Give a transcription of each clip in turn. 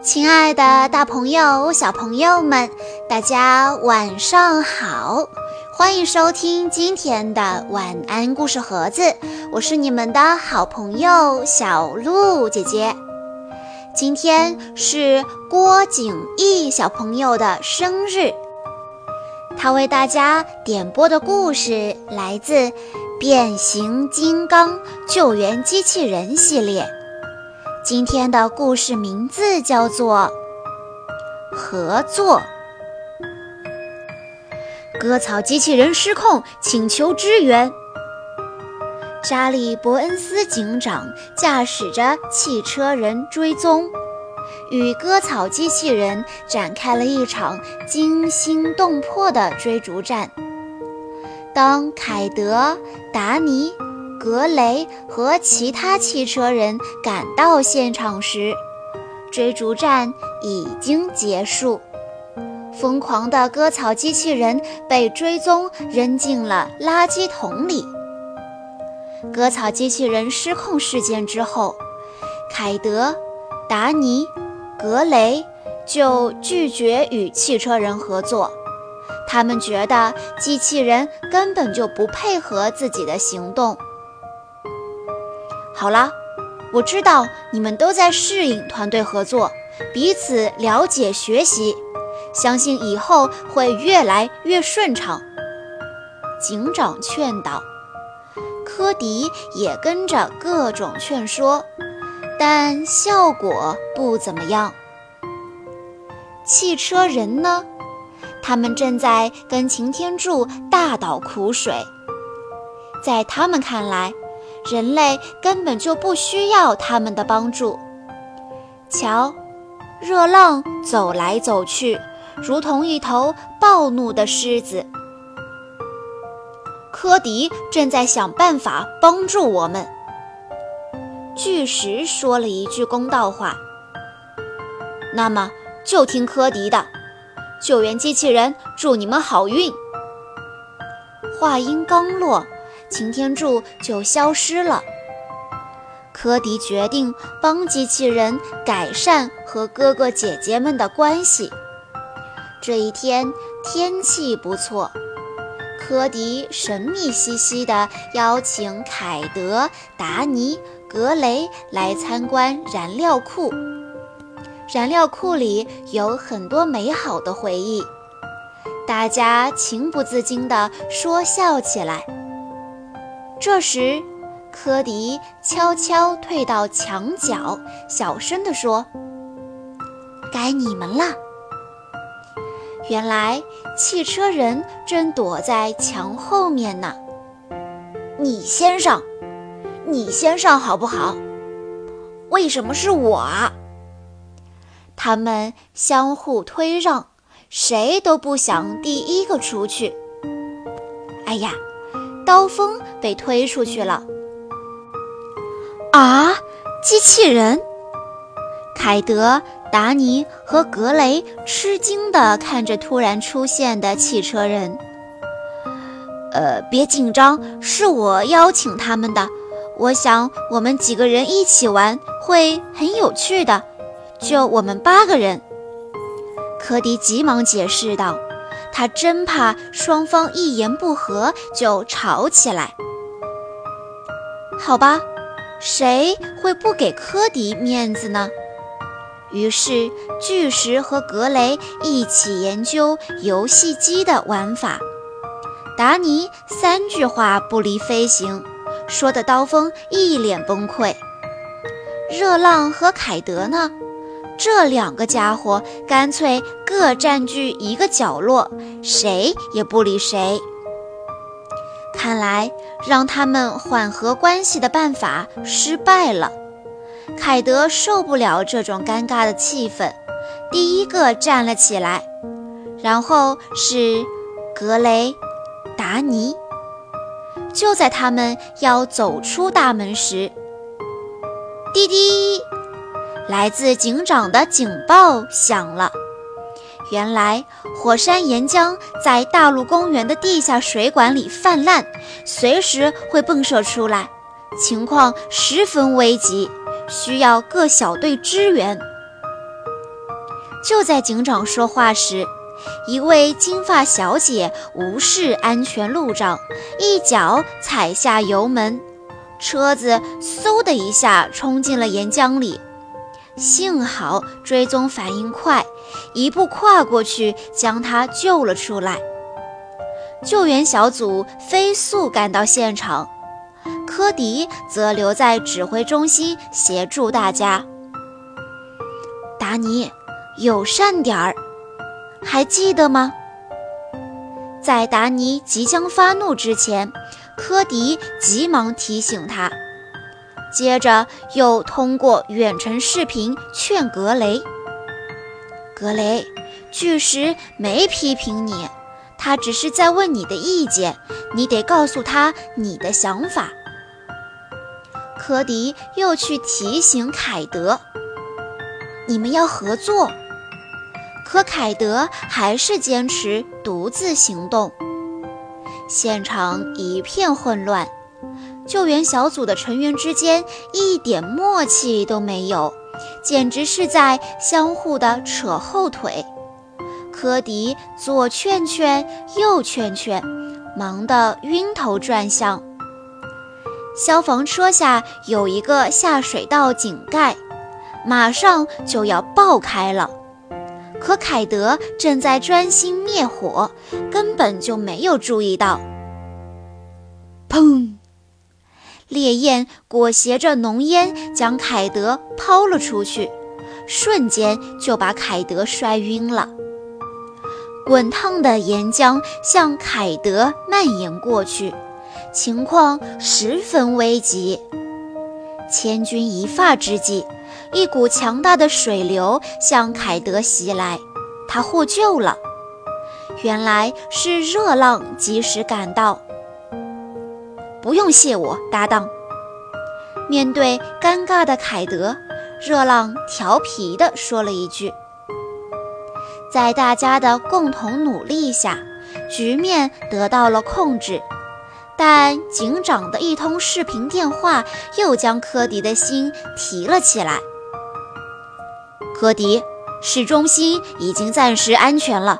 亲爱的，大朋友、小朋友们，大家晚上好！欢迎收听今天的晚安故事盒子，我是你们的好朋友小鹿姐姐。今天是郭景义小朋友的生日，他为大家点播的故事来自《变形金刚救援机器人》系列。今天的故事名字叫做《合作》。割草机器人失控，请求支援。查理·伯恩斯警长驾驶着汽车人追踪，与割草机器人展开了一场惊心动魄的追逐战。当凯德、达尼。格雷和其他汽车人赶到现场时，追逐战已经结束。疯狂的割草机器人被追踪扔进了垃圾桶里。割草机器人失控事件之后，凯德、达尼、格雷就拒绝与汽车人合作。他们觉得机器人根本就不配合自己的行动。好了，我知道你们都在适应团队合作，彼此了解学习，相信以后会越来越顺畅。警长劝导，科迪也跟着各种劝说，但效果不怎么样。汽车人呢？他们正在跟擎天柱大倒苦水，在他们看来。人类根本就不需要他们的帮助。瞧，热浪走来走去，如同一头暴怒的狮子。科迪正在想办法帮助我们。巨石说了一句公道话：“那么就听科迪的。”救援机器人，祝你们好运。话音刚落。擎天柱就消失了。科迪决定帮机器人改善和哥哥姐姐们的关系。这一天天气不错，科迪神秘兮兮地邀请凯德、达尼、格雷来参观燃料库。燃料库里有很多美好的回忆，大家情不自禁地说笑起来。这时，科迪悄悄退到墙角，小声地说：“该你们了。”原来，汽车人正躲在墙后面呢。你先上，你先上好不好？为什么是我？他们相互推让，谁都不想第一个出去。哎呀！刀锋被推出去了！啊，机器人！凯德、达尼和格雷吃惊地看着突然出现的汽车人。呃，别紧张，是我邀请他们的。我想我们几个人一起玩会很有趣的，就我们八个人。科迪急忙解释道。他真怕双方一言不合就吵起来。好吧，谁会不给科迪面子呢？于是巨石和格雷一起研究游戏机的玩法。达尼三句话不离飞行，说的刀锋一脸崩溃。热浪和凯德呢？这两个家伙干脆各占据一个角落，谁也不理谁。看来让他们缓和关系的办法失败了。凯德受不了这种尴尬的气氛，第一个站了起来。然后是格雷、达尼。就在他们要走出大门时，滴滴。来自警长的警报响了。原来火山岩浆在大陆公园的地下水管里泛滥，随时会迸射出来，情况十分危急，需要各小队支援。就在警长说话时，一位金发小姐无视安全路障，一脚踩下油门，车子嗖的一下冲进了岩浆里。幸好追踪反应快，一步跨过去将他救了出来。救援小组飞速赶到现场，科迪则留在指挥中心协助大家。达尼，友善点儿，还记得吗？在达尼即将发怒之前，科迪急忙提醒他。接着又通过远程视频劝格雷：“格雷，巨石没批评你，他只是在问你的意见，你得告诉他你的想法。”科迪又去提醒凯德：“你们要合作。”可凯德还是坚持独自行动。现场一片混乱。救援小组的成员之间一点默契都没有，简直是在相互的扯后腿。科迪左劝劝，右劝劝，忙得晕头转向。消防车下有一个下水道井盖，马上就要爆开了，可凯德正在专心灭火，根本就没有注意到。砰！烈焰裹挟着浓烟，将凯德抛了出去，瞬间就把凯德摔晕了。滚烫的岩浆向凯德蔓延过去，情况十分危急。千钧一发之际，一股强大的水流向凯德袭来，他获救了。原来是热浪及时赶到。不用谢我，搭档。面对尴尬的凯德，热浪调皮地说了一句：“在大家的共同努力下，局面得到了控制。但警长的一通视频电话又将科迪的心提了起来。科迪，市中心已经暂时安全了，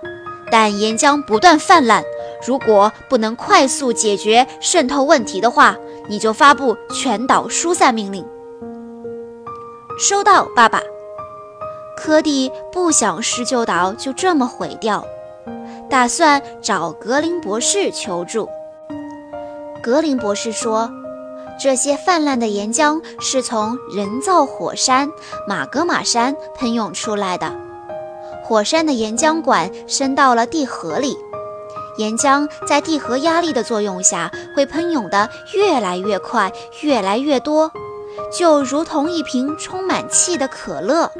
但岩浆不断泛滥。”如果不能快速解决渗透问题的话，你就发布全岛疏散命令。收到，爸爸。科蒂不想施救岛就这么毁掉，打算找格林博士求助。格林博士说，这些泛滥的岩浆是从人造火山马格玛山喷涌出来的，火山的岩浆管伸到了地核里。岩浆在地核压力的作用下，会喷涌得越来越快，越来越多，就如同一瓶充满气的可乐，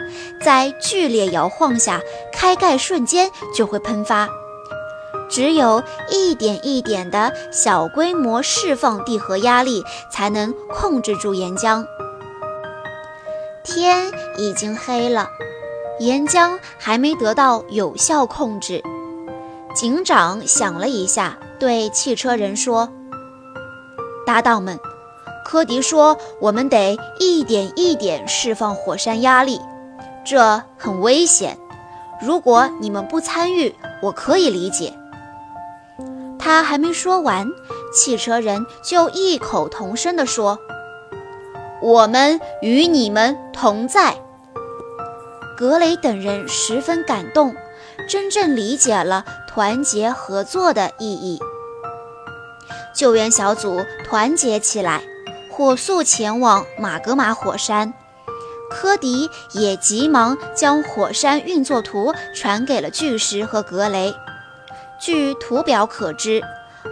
在剧烈摇晃下，开盖瞬间就会喷发。只有一点一点的小规模释放地核压力，才能控制住岩浆。天已经黑了，岩浆还没得到有效控制。警长想了一下，对汽车人说：“搭档们，科迪说我们得一点一点释放火山压力，这很危险。如果你们不参与，我可以理解。”他还没说完，汽车人就异口同声地说：“我们与你们同在。”格雷等人十分感动，真正理解了。团结合作的意义。救援小组团结起来，火速前往马格玛火山。科迪也急忙将火山运作图传给了巨石和格雷。据图表可知，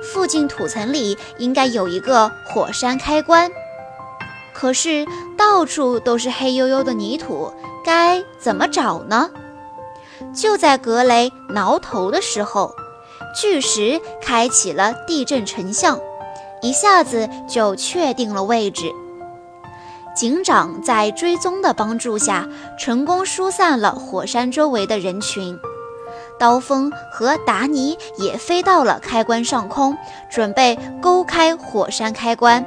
附近土层里应该有一个火山开关。可是到处都是黑黝黝的泥土，该怎么找呢？就在格雷挠头的时候，巨石开启了地震成像，一下子就确定了位置。警长在追踪的帮助下，成功疏散了火山周围的人群。刀锋和达尼也飞到了开关上空，准备勾开火山开关。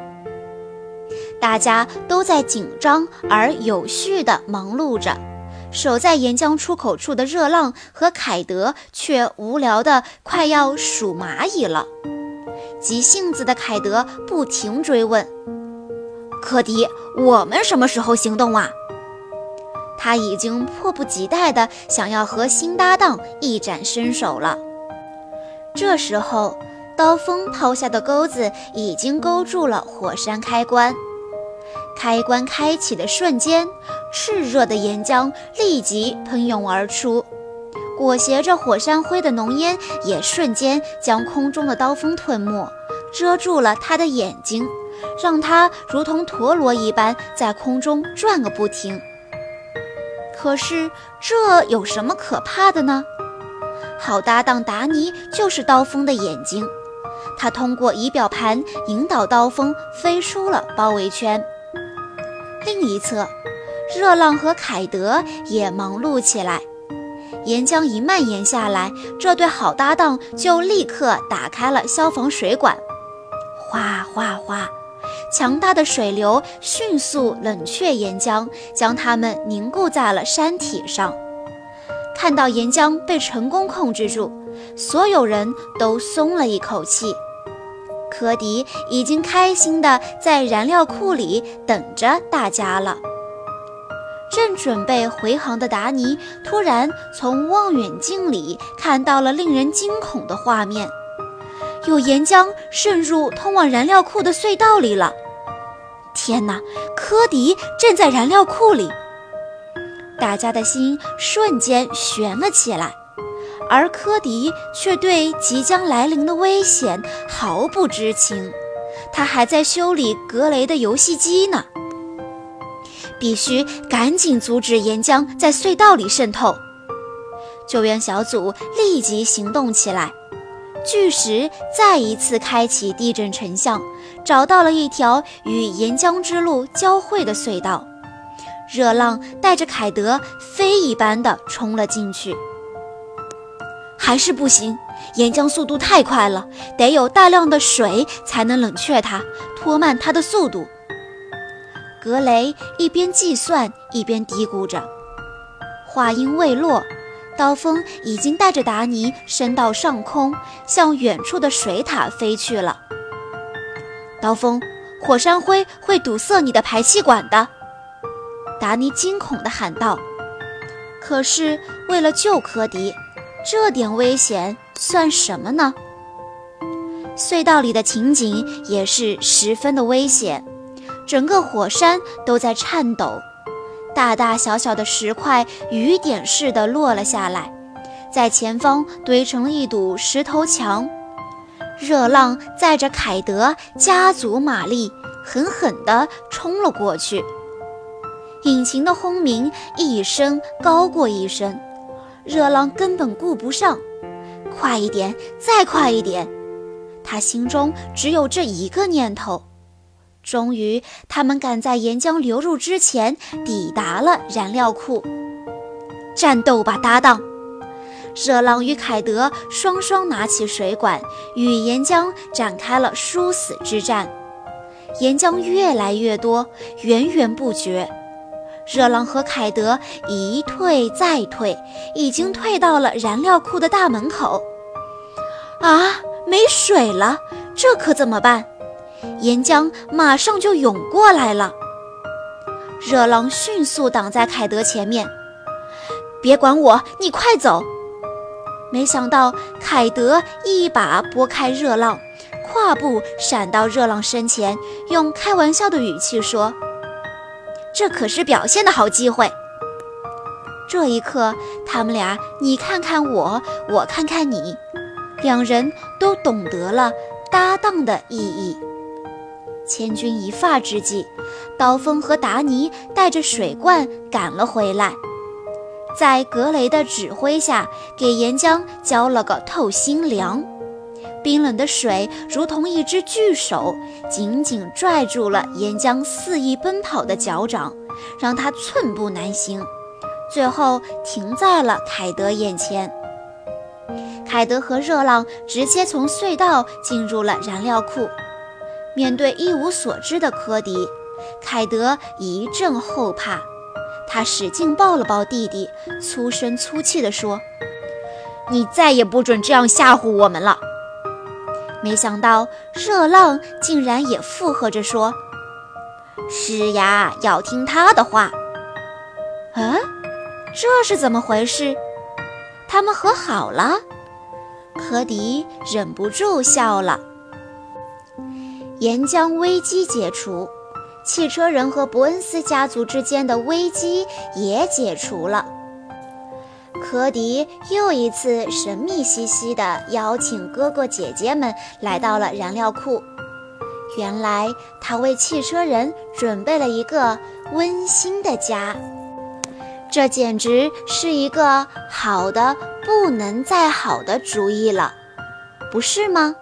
大家都在紧张而有序地忙碌着。守在岩浆出口处的热浪和凯德却无聊的快要数蚂蚁了。急性子的凯德不停追问：“科迪，我们什么时候行动啊？”他已经迫不及待地想要和新搭档一展身手了。这时候，刀锋抛下的钩子已经勾住了火山开关。开关开启的瞬间，炽热的岩浆立即喷涌而出，裹挟着火山灰的浓烟也瞬间将空中的刀锋吞没，遮住了他的眼睛，让他如同陀螺一般在空中转个不停。可是这有什么可怕的呢？好搭档达尼就是刀锋的眼睛，他通过仪表盘引导刀锋飞出了包围圈。另一侧，热浪和凯德也忙碌起来。岩浆一蔓延下来，这对好搭档就立刻打开了消防水管，哗哗哗，强大的水流迅速冷却岩浆，将它们凝固在了山体上。看到岩浆被成功控制住，所有人都松了一口气。科迪已经开心地在燃料库里等着大家了。正准备回航的达尼突然从望远镜里看到了令人惊恐的画面：有岩浆渗入通往燃料库的隧道里了！天哪，科迪正在燃料库里！大家的心瞬间悬了起来。而科迪却对即将来临的危险毫不知情，他还在修理格雷的游戏机呢。必须赶紧阻止岩浆在隧道里渗透。救援小组立即行动起来，巨石再一次开启地震成像，找到了一条与岩浆之路交汇的隧道。热浪带着凯德飞一般的冲了进去。还是不行，岩浆速度太快了，得有大量的水才能冷却它，拖慢它的速度。格雷一边计算一边嘀咕着。话音未落，刀锋已经带着达尼升到上空，向远处的水塔飞去了。刀锋，火山灰会堵塞你的排气管的！达尼惊恐地喊道。可是为了救科迪。这点危险算什么呢？隧道里的情景也是十分的危险，整个火山都在颤抖，大大小小的石块雨点似的落了下来，在前方堆成了一堵石头墙。热浪载着凯德加足马力，狠狠地冲了过去，引擎的轰鸣一声高过一声。热浪根本顾不上，快一点，再快一点！他心中只有这一个念头。终于，他们赶在岩浆流入之前抵达了燃料库。战斗吧，搭档！热浪与凯德双双拿起水管，与岩浆展开了殊死之战。岩浆越来越多，源源不绝。热浪和凯德一退再退，已经退到了燃料库的大门口。啊，没水了，这可怎么办？岩浆马上就涌过来了。热浪迅速挡在凯德前面，别管我，你快走！没想到凯德一把拨开热浪，跨步闪到热浪身前，用开玩笑的语气说。这可是表现的好机会。这一刻，他们俩你看看我，我看看你，两人都懂得了搭档的意义。千钧一发之际，刀锋和达尼带着水罐赶了回来，在格雷的指挥下，给岩浆浇了个透心凉。冰冷的水如同一只巨手，紧紧拽住了岩浆肆意奔跑的脚掌，让他寸步难行。最后停在了凯德眼前。凯德和热浪直接从隧道进入了燃料库。面对一无所知的科迪，凯德一阵后怕。他使劲抱了抱弟弟，粗声粗气地说：“你再也不准这样吓唬我们了。”没想到热浪竟然也附和着说：“是呀，要听他的话。”啊，这是怎么回事？他们和好了？科迪忍不住笑了。岩浆危机解除，汽车人和伯恩斯家族之间的危机也解除了。科迪又一次神秘兮兮地邀请哥哥姐姐们来到了燃料库。原来他为汽车人准备了一个温馨的家，这简直是一个好的不能再好的主意了，不是吗？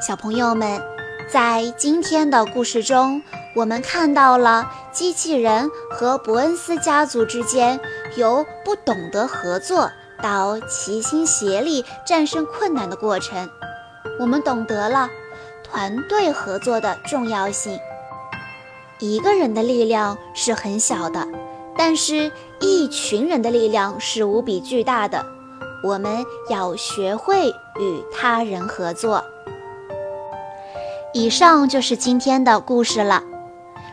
小朋友们，在今天的故事中，我们看到了机器人和伯恩斯家族之间由不懂得合作到齐心协力战胜困难的过程。我们懂得了团队合作的重要性。一个人的力量是很小的，但是一群人的力量是无比巨大的。我们要学会与他人合作。以上就是今天的故事了。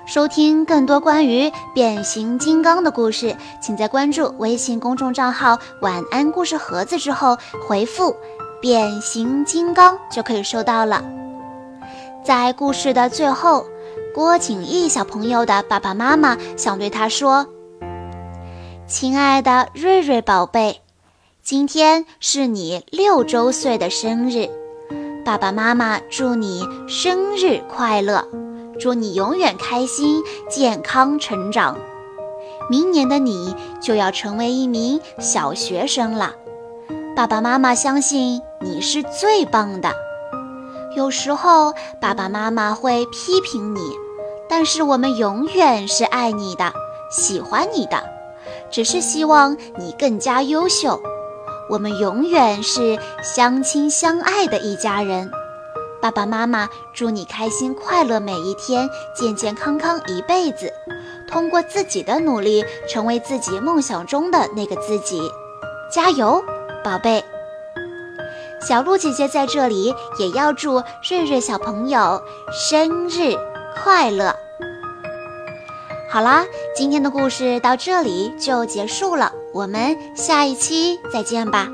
收听更多关于变形金刚的故事，请在关注微信公众账号“晚安故事盒子”之后回复“变形金刚”就可以收到了。在故事的最后，郭景逸小朋友的爸爸妈妈想对他说：“亲爱的瑞瑞宝贝，今天是你六周岁的生日。”爸爸妈妈祝你生日快乐，祝你永远开心、健康成长。明年的你就要成为一名小学生了。爸爸妈妈相信你是最棒的。有时候爸爸妈妈会批评你，但是我们永远是爱你的、喜欢你的，只是希望你更加优秀。我们永远是相亲相爱的一家人，爸爸妈妈祝你开心快乐每一天，健健康康一辈子。通过自己的努力，成为自己梦想中的那个自己，加油，宝贝！小鹿姐姐在这里也要祝瑞瑞小朋友生日快乐。好啦，今天的故事到这里就结束了。我们下一期再见吧。